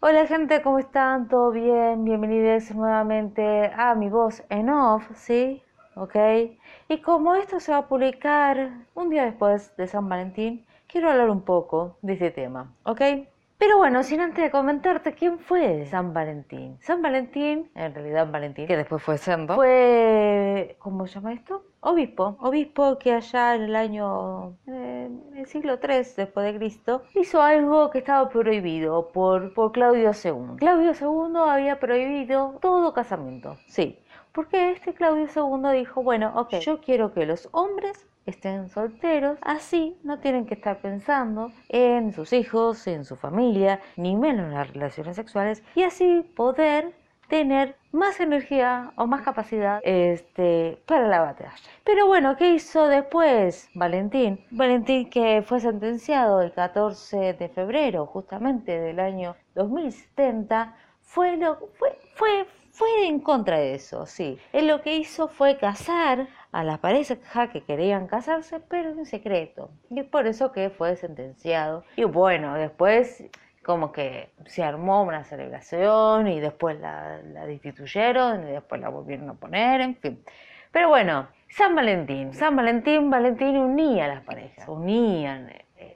Hola gente, ¿cómo están? ¿Todo bien? Bienvenidos nuevamente a mi voz en off, ¿sí? ¿Ok? Y como esto se va a publicar un día después de San Valentín, quiero hablar un poco de este tema, ¿ok? Pero bueno, sin antes de comentarte quién fue San Valentín. San Valentín, en realidad Valentín, que después fue Sendo, fue, ¿cómo se llama esto? Obispo. Obispo que allá en el año, eh, el siglo III después de Cristo, hizo algo que estaba prohibido por, por Claudio II. Claudio II había prohibido todo casamiento, sí. Porque este Claudio II dijo, bueno, ok, yo quiero que los hombres estén solteros, así no tienen que estar pensando en sus hijos, en su familia, ni menos en las relaciones sexuales, y así poder tener más energía o más capacidad este, para la batalla. Pero bueno, ¿qué hizo después Valentín? Valentín que fue sentenciado el 14 de febrero justamente del año 2070, fue, lo, fue, fue, fue en contra de eso, sí. Él lo que hizo fue casar a las parejas que querían casarse, pero en secreto. Y es por eso que fue sentenciado. Y bueno, después como que se armó una celebración y después la, la destituyeron y después la volvieron a poner, en fin. Pero bueno, San Valentín, San Valentín, Valentín unía a las parejas, unían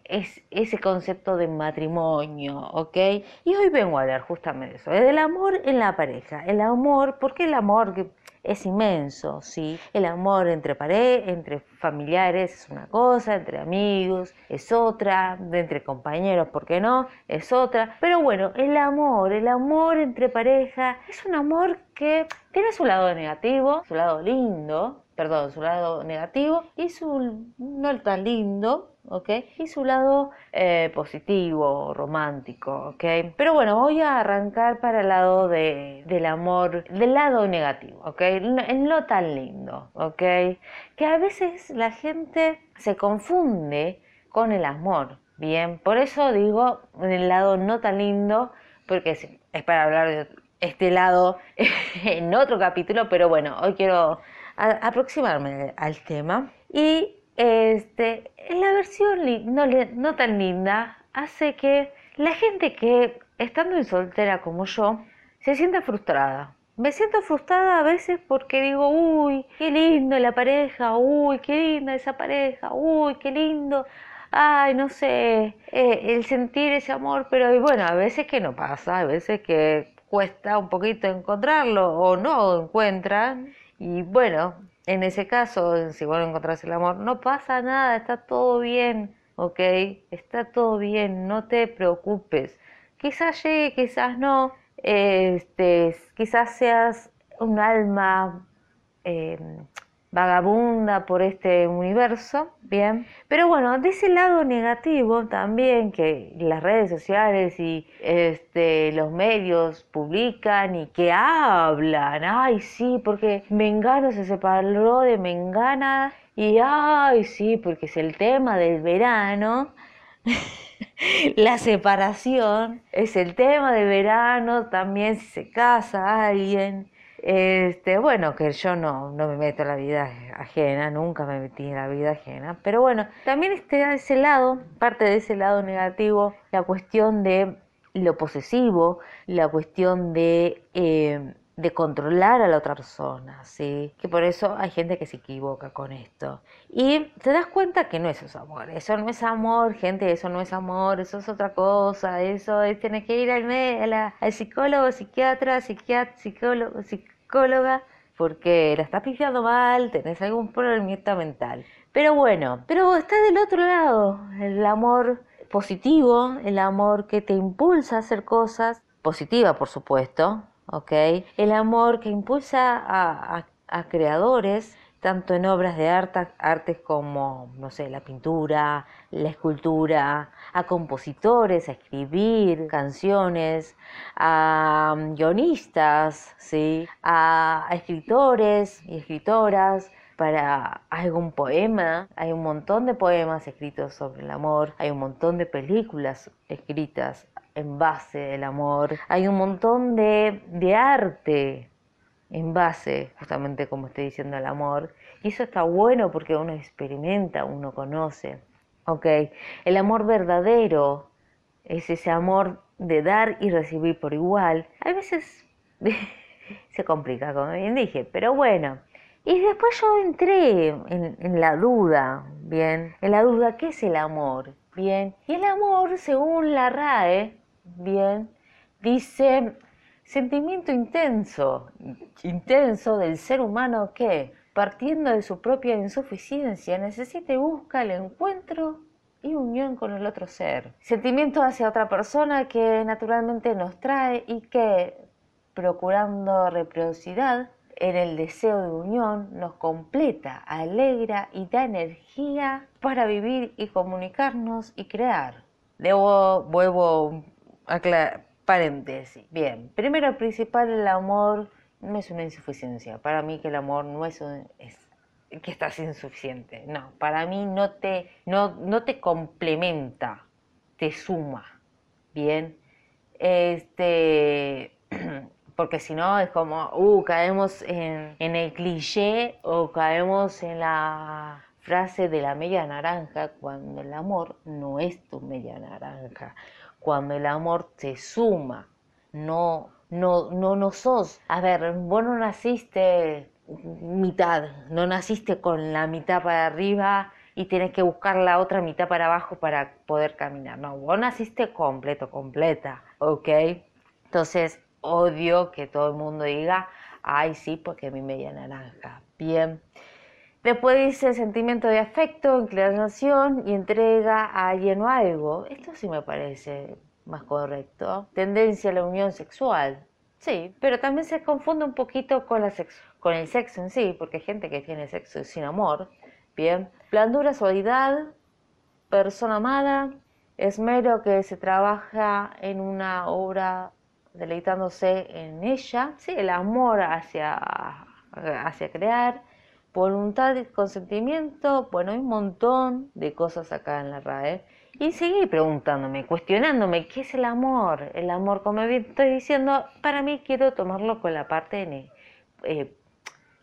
es, ese concepto de matrimonio, ¿ok? Y hoy vengo a hablar justamente de eso, del amor en la pareja, el amor, porque el amor es inmenso, ¿sí? El amor entre parejas, entre familiares es una cosa, entre amigos es otra, entre compañeros, ¿por qué no? Es otra. Pero bueno, el amor, el amor entre pareja es un amor que tiene su lado negativo, su lado lindo, perdón, su lado negativo y su no tan lindo, ¿ok? Y su lado eh, positivo, romántico, ¿ok? Pero bueno, voy a arrancar para el lado de, del amor, del lado negativo, ¿ok? El no tan lindo, ¿ok? Que a veces la gente se confunde con el amor, ¿bien? Por eso digo el lado no tan lindo, porque es para hablar de este lado en otro capítulo, pero bueno, hoy quiero aproximarme al tema. Y este, la versión no, no tan linda hace que la gente que estando en soltera como yo se sienta frustrada. Me siento frustrada a veces porque digo, uy, qué lindo la pareja, uy, qué linda esa pareja, uy, qué lindo, ay, no sé, eh, el sentir ese amor, pero bueno, a veces que no pasa, a veces que cuesta un poquito encontrarlo o no encuentran, y bueno, en ese caso, si vos no encontrás el amor, no pasa nada, está todo bien, ¿ok? Está todo bien, no te preocupes. Quizás llegue, quizás no, este, quizás seas un alma eh, vagabunda por este universo, bien. Pero bueno, de ese lado negativo también que las redes sociales y este, los medios publican y que hablan, ay sí, porque Mengano se separó de Mengana y ay sí, porque es el tema del verano. la separación es el tema del verano, también si se casa alguien este, bueno, que yo no, no me meto en la vida ajena, nunca me metí en la vida ajena, pero bueno, también está ese lado, parte de ese lado negativo, la cuestión de lo posesivo, la cuestión de, eh, de controlar a la otra persona, ¿sí? Que por eso hay gente que se equivoca con esto. Y te das cuenta que no es eso amor, eso no es amor, gente, eso no es amor, eso es otra cosa, eso es, tienes que ir al, al psicólogo, psiquiatra, psiquiatra, psicólogo, psicóloga porque la estás pifiando mal, tenés algún problemita mental. Pero bueno, pero está del otro lado, el amor positivo, el amor que te impulsa a hacer cosas, positiva por supuesto, ¿ok? El amor que impulsa a, a creadores tanto en obras de arte, artes como, no sé, la pintura, la escultura, a compositores, a escribir canciones, a mm, guionistas, ¿sí? a, escritores y escritoras, para algún poema. Hay un montón de poemas escritos sobre el amor, hay un montón de películas escritas en base del amor, hay un montón de, de arte en base, justamente como estoy diciendo, al amor. Y eso está bueno porque uno experimenta, uno conoce. ¿Ok? El amor verdadero es ese amor de dar y recibir por igual. A veces se complica, como bien dije, pero bueno. Y después yo entré en, en, la duda, bien, en la duda, ¿qué es el amor? Bien, y el amor, según la RAE, bien, dice sentimiento intenso, intenso del ser humano que, partiendo de su propia insuficiencia, necesita y busca el encuentro y unión con el otro ser. Sentimiento hacia otra persona que naturalmente nos trae y que, procurando reciprocidad en el deseo de unión, nos completa, alegra y da energía para vivir y comunicarnos y crear. Debo, vuelvo paréntesis. Bien, primero principal, el amor no es una insuficiencia. Para mí que el amor no es, un, es que estás insuficiente. No, para mí no te, no, no te complementa, te suma. Bien. Este, porque si no es como, uh, caemos en el cliché o caemos en la frase de la media naranja cuando el amor no es tu media naranja, cuando el amor te suma, no, no, no, no sos. A ver, vos no naciste mitad, no naciste con la mitad para arriba y tienes que buscar la otra mitad para abajo para poder caminar. No, vos naciste completo, completa, ¿ok? Entonces, odio que todo el mundo diga, ay, sí, porque mi media naranja. Bien. Después dice sentimiento de afecto, inclinación y entrega a alguien o algo. Esto sí me parece más correcto. Tendencia a la unión sexual. Sí, pero también se confunde un poquito con, la con el sexo en sí, porque hay gente que tiene sexo sin amor. Bien. Blandura, suavidad, persona amada, esmero que se trabaja en una obra deleitándose en ella. Sí, el amor hacia, hacia crear. Voluntad y consentimiento, bueno, hay un montón de cosas acá en la RAE. Y seguí preguntándome, cuestionándome, ¿qué es el amor? El amor, como estoy diciendo, para mí quiero tomarlo con la parte eh,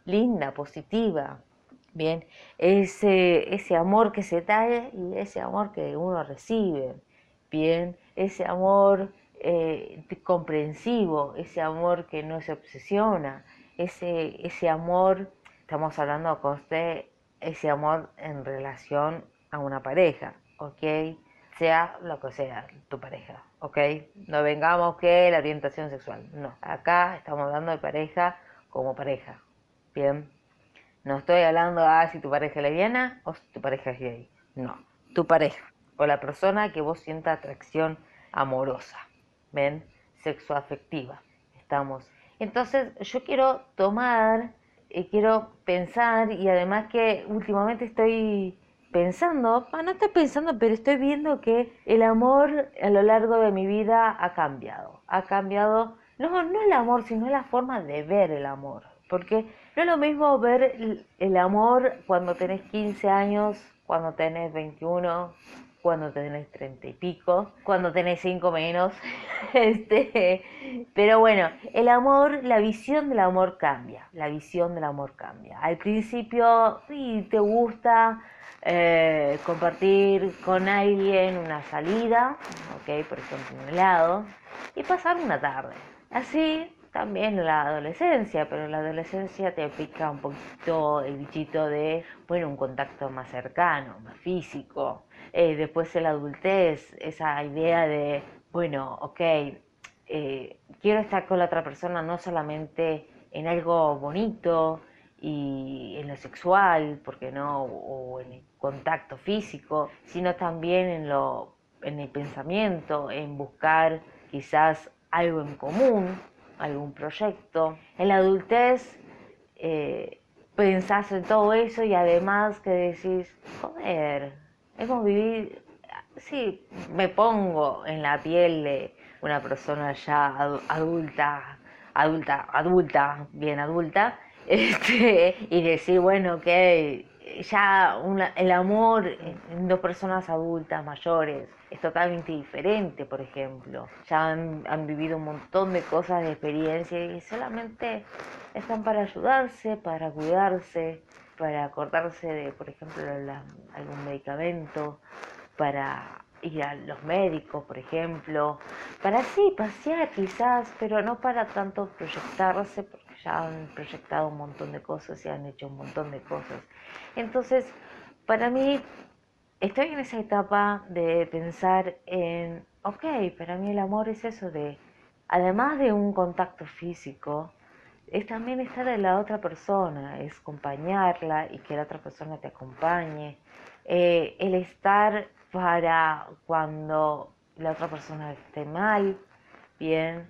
linda, positiva. Bien, ese, ese amor que se da y ese amor que uno recibe. Bien, ese amor eh, comprensivo, ese amor que no se obsesiona, ese, ese amor, estamos hablando con usted, ese amor en relación a una pareja. ¿ok? Sea lo que sea tu pareja, ¿ok? No vengamos que la orientación sexual, no. Acá estamos hablando de pareja como pareja, ¿bien? No estoy hablando de ah, si tu pareja es lesbiana o si tu pareja es gay, no. Tu pareja o la persona que vos sienta atracción amorosa, ¿ven? Sexoafectiva, estamos. Entonces yo quiero tomar, y quiero pensar y además que últimamente estoy pensando, no estoy pensando, pero estoy viendo que el amor a lo largo de mi vida ha cambiado. Ha cambiado, no, no el amor, sino la forma de ver el amor. Porque no es lo mismo ver el amor cuando tenés 15 años, cuando tenés 21, cuando tenés 30 y pico, cuando tenés 5 menos. este, pero bueno, el amor, la visión del amor cambia. La visión del amor cambia. Al principio, sí, te gusta eh, compartir con alguien una salida, ok, por ejemplo un helado, y pasar una tarde. Así también la adolescencia, pero la adolescencia te pica un poquito el bichito de, bueno, un contacto más cercano, más físico. Eh, después en la adultez, esa idea de, bueno, ok, eh, quiero estar con la otra persona no solamente en algo bonito, y en lo sexual, porque no, o en el contacto físico, sino también en lo en el pensamiento, en buscar quizás algo en común, algún proyecto. En la adultez eh, pensás en todo eso y además que decís, joder, hemos vivido, sí, me pongo en la piel de una persona ya adulta, adulta, adulta, bien adulta, este, y decir, bueno, que ya el amor en dos personas adultas, mayores, es totalmente diferente, por ejemplo. Ya han, vivido un montón de cosas, de experiencia y solamente están para ayudarse, para cuidarse, para acordarse de, por ejemplo, algún medicamento, para ir a los médicos, por ejemplo, para sí pasear quizás, pero no para tanto proyectarse, ya han proyectado un montón de cosas y han hecho un montón de cosas. Entonces, para mí, estoy en esa etapa de pensar en, ok, para mí el amor es eso de, además de un contacto físico, es también estar en la otra persona, es acompañarla y que la otra persona te acompañe, eh, el estar para cuando la otra persona esté mal, bien.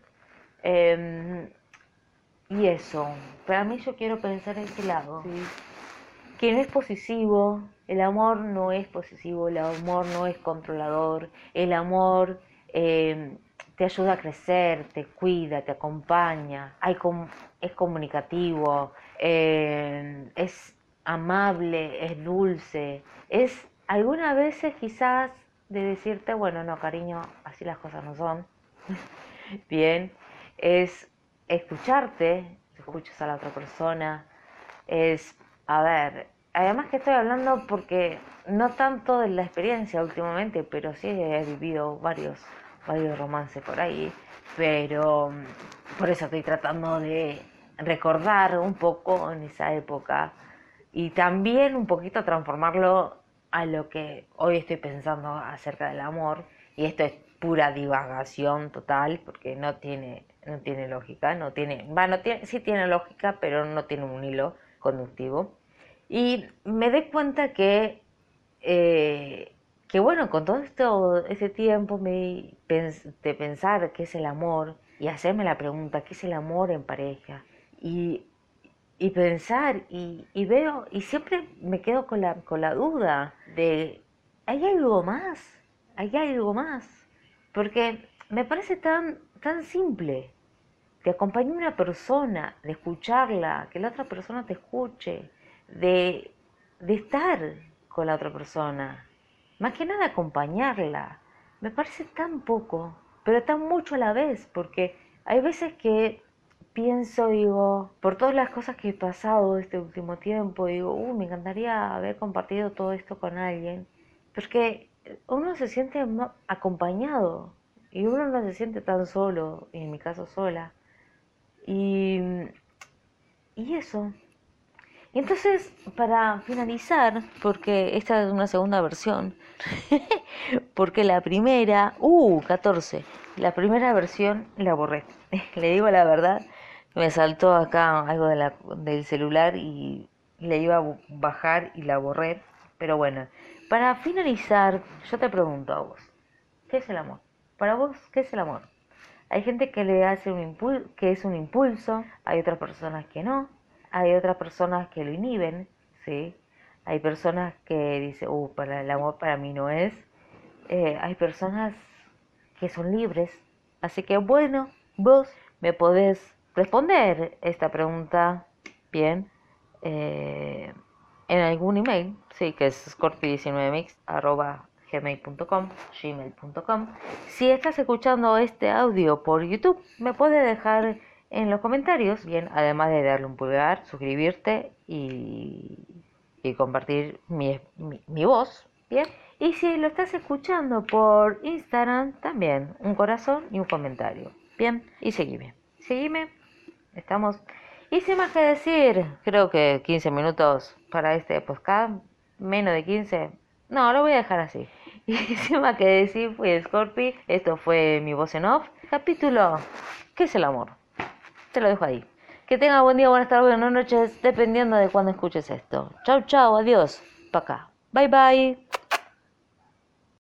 Em, y eso, para mí yo quiero pensar en ese lado, que no es posesivo, el amor no es posesivo, el amor no es controlador, el amor em, te ayuda a crecer, te cuida, te acompaña, hay es comunicativo, em, es amable, es dulce, es algunas veces quizás de decirte, bueno, no, cariño, así las cosas no son. Bien, es escucharte, escuchas a la otra persona, es, a ver, además que estoy hablando porque no tanto de la experiencia últimamente, pero sí he vivido varios, varios romances por ahí, pero por eso estoy tratando de recordar un poco en esa época y también un poquito transformarlo a lo que hoy estoy pensando acerca del amor, y esto es pura divagación total, porque no tiene, no tiene lógica, no tiene, bueno, tiene, sí tiene lógica, pero no tiene un hilo conductivo. Y me doy cuenta que, eh, que bueno, con todo esto, ese tiempo me, de pensar qué es el amor y hacerme la pregunta, ¿qué es el amor en pareja? Y y pensar y, veo y siempre me quedo con la, con la duda de, ¿hay algo más? ¿Hay algo más? Porque me parece tan, tan simple de acompañar a una persona, de escucharla, que la otra persona te escuche, de, de estar con la otra persona. Más que nada acompañarla. Me parece tan poco, pero tan mucho a la vez, porque hay veces que pienso, digo, por todas las cosas que he pasado este último tiempo, digo, uh, me encantaría haber compartido todo esto con alguien, porque uno se siente acompañado y uno no se siente tan solo, en mi caso sola. Y, y eso. Y entonces, para finalizar, porque esta es una segunda versión, porque la primera, uh, 14, la primera versión la borré. Le digo la verdad, me saltó acá algo de la, del celular y le iba a bajar y la borré. Pero bueno, para finalizar, yo te pregunto a vos, ¿qué es el amor? Para vos, ¿qué es el amor? Hay gente que le hace un impulso, que es un impulso, hay otras personas que no, hay otras personas que lo inhiben, ¿sí? Hay personas que dicen, uh, para el amor para mí no es. Eh, hay personas que son libres. Así que bueno, vos me podés responder esta pregunta bien eh, en algún email, sí, que es scorpi19mix.gmail.com gmail.com Si estás escuchando este audio por YouTube, me puedes dejar en los comentarios, bien, además de darle un pulgar, suscribirte y, y compartir mi, mi voz, bien. Y si lo estás escuchando por Instagram, también un corazón y un comentario, bien, y seguime. Seguime Estamos. Y sin más que decir, creo que 15 minutos para este podcast, menos de 15. No, lo voy a dejar así. Y sin más que decir, fui Scorpi. Esto fue mi voz en off. Capítulo: ¿Qué es el amor? Te lo dejo ahí. Que tenga buen día, buenas tardes, buenas noches, dependiendo de cuándo escuches esto. Chau, chau, adiós. Pa' acá. Bye, bye.